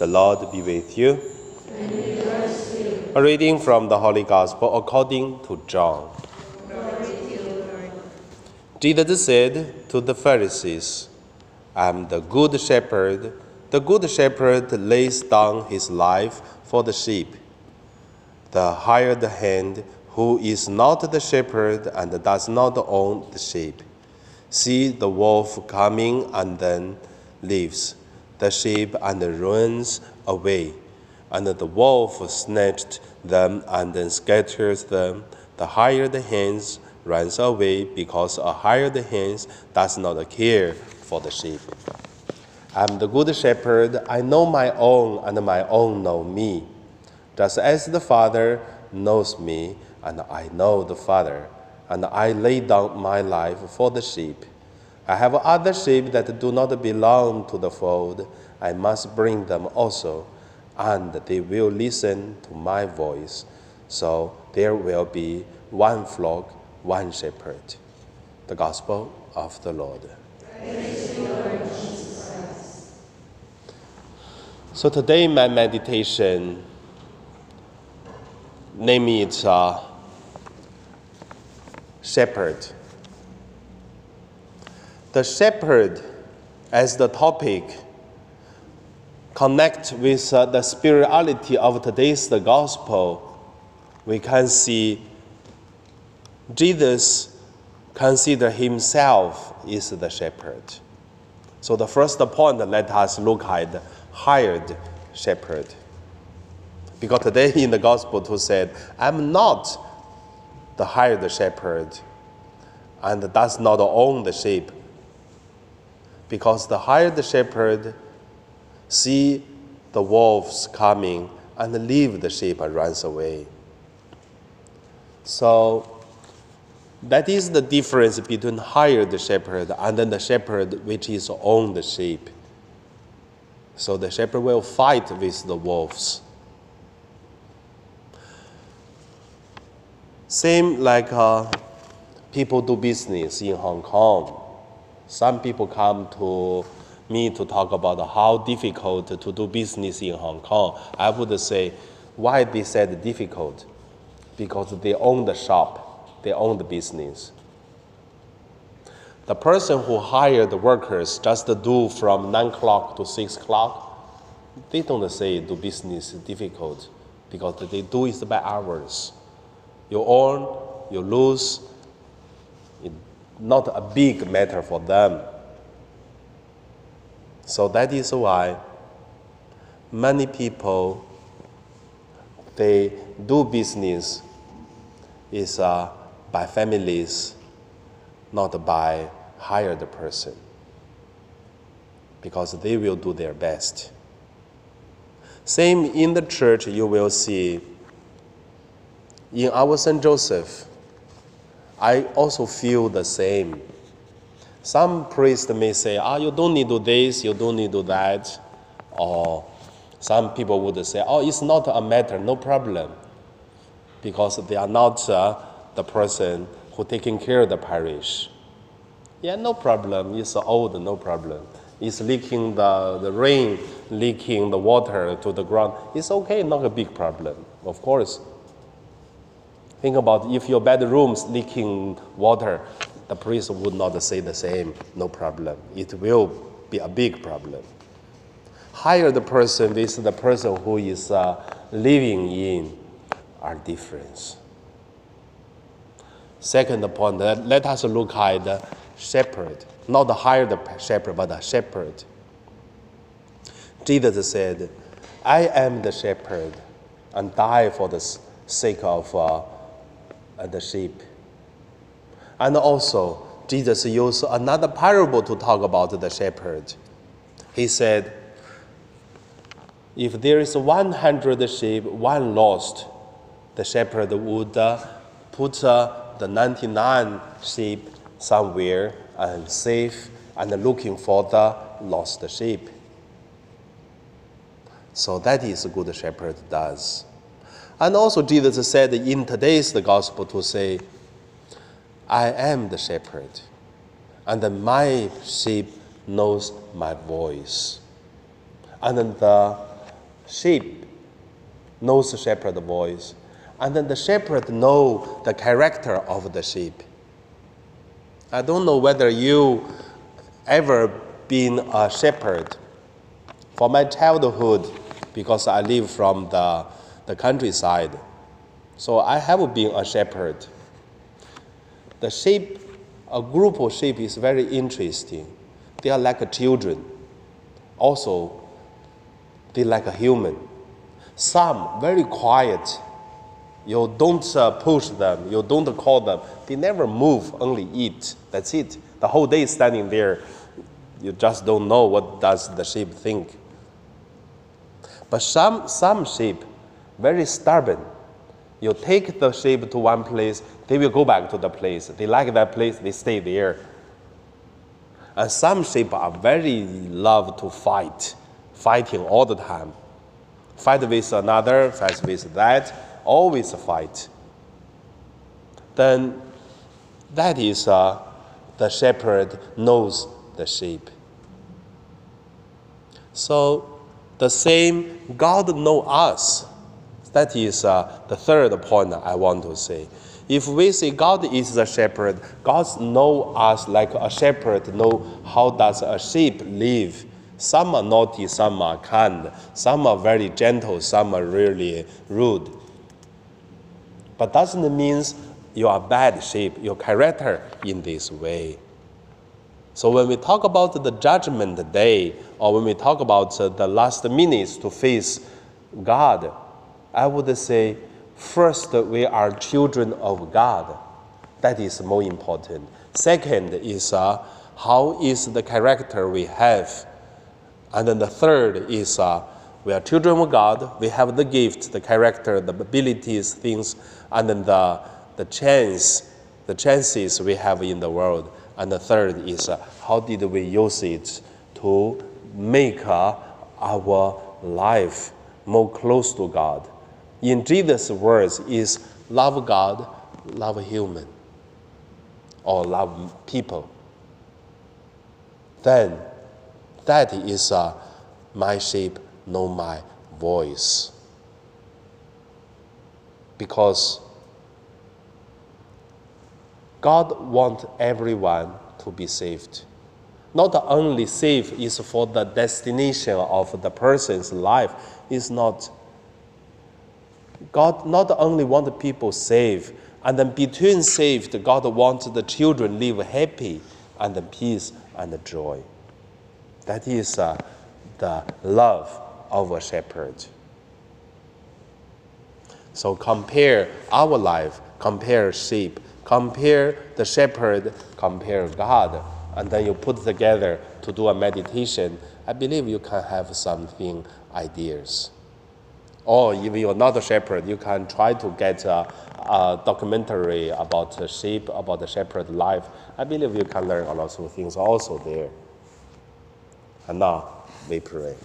The Lord be with you. A reading from the Holy Gospel according to John. Jesus said to the Pharisees, I am the good shepherd. The good shepherd lays down his life for the sheep. The hired hand, who is not the shepherd and does not own the sheep, see the wolf coming and then leaves the sheep and the runs away. And the wolf snatched them and then scatters them. The hired hands runs away because a hired hand does not care for the sheep. I am the good shepherd. I know my own, and my own know me. Just as the Father knows me, and I know the Father, and I lay down my life for the sheep. I have other sheep that do not belong to the fold. I must bring them also, and they will listen to my voice. So there will be one flock, one shepherd. The Gospel of the Lord. So today, my meditation, name it uh, Shepherd. The shepherd, as the topic, connect with uh, the spirituality of today's the gospel. We can see Jesus consider himself is the shepherd. So the first point, let us look at the hired shepherd. Because today in the gospel to said, I'm not the hired shepherd and does not own the sheep. Because the hired shepherd see the wolves coming and leave the sheep and runs away. So that is the difference between hired shepherd and then the shepherd which is own the sheep. So the shepherd will fight with the wolves. Same like uh, people do business in Hong Kong. Some people come to me to talk about how difficult to do business in Hong Kong. I would say, why they said difficult? Because they own the shop, they own the business. The person who hired the workers just to do from 9 o'clock to 6 o'clock, they don't say do business difficult because they do it by hours. You earn, you lose, not a big matter for them. So that is why many people they do business is uh, by families, not by hired person, because they will do their best. Same in the church, you will see in our St. Joseph, I also feel the same. Some priests may say, ah, you don't need to do this, you don't need to do that. Or some people would say, oh, it's not a matter, no problem. Because they are not uh, the person who taking care of the parish. Yeah, no problem. It's old, no problem. It's leaking the, the rain, leaking the water to the ground. It's okay, not a big problem. Of course, Think about if your bedroom's leaking water, the priest would not say the same, no problem. It will be a big problem. Hire the person with the person who is uh, living in are different. Second point, let us look at the shepherd, not the shepherd, but the shepherd. Jesus said, I am the shepherd and die for the sake of uh, the sheep. And also, Jesus used another parable to talk about the shepherd. He said, If there is 100 sheep, one lost, the shepherd would uh, put uh, the 99 sheep somewhere and safe and looking for the lost sheep. So that is a good shepherd does. And also, Jesus said in today's the gospel to say, I am the shepherd, and my sheep knows my voice. And then the sheep knows the shepherd's voice, and then the shepherd know the character of the sheep. I don't know whether you ever been a shepherd. For my childhood, because I live from the, the countryside, so I have been a shepherd. The sheep, a group of sheep is very interesting. They are like children. Also, they like a human. Some very quiet. You don't uh, push them. You don't call them. They never move. Only eat. That's it. The whole day standing there. You just don't know what does the sheep think. But some some sheep, very stubborn. You take the sheep to one place, they will go back to the place. They like that place, they stay there. And some sheep are very love to fight, fighting all the time. Fight with another, fight with that, always fight. Then that is uh, the shepherd knows the sheep. So the same God know us. That is uh, the third point I want to say. If we say God is the shepherd, God know us like a shepherd know how does a sheep live. Some are naughty, some are kind, some are very gentle, some are really rude. But doesn't mean you are bad sheep, your character in this way. So when we talk about the judgment day, or when we talk about the last minutes to face God, I would say First, we are children of God. That is more important. Second is uh, how is the character we have. And then the third is uh, we are children of God. We have the gift, the character, the abilities, things, and then the, the chance, the chances we have in the world. And the third is uh, how did we use it to make uh, our life more close to God in Jesus' words is love God, love human, or love people. Then that is uh, my sheep know my voice. Because God wants everyone to be saved. Not only saved is for the destination of the person's life, is not God not only wants people saved, and then between saved, God wants the children live happy and the peace and the joy. That is uh, the love of a shepherd. So compare our life, compare sheep, compare the shepherd, compare God, and then you put together to do a meditation. I believe you can have something ideas. Or if you're not a shepherd, you can try to get a, a documentary about sheep, about the shepherd life. I believe you can learn a lot of things also there. And now we pray.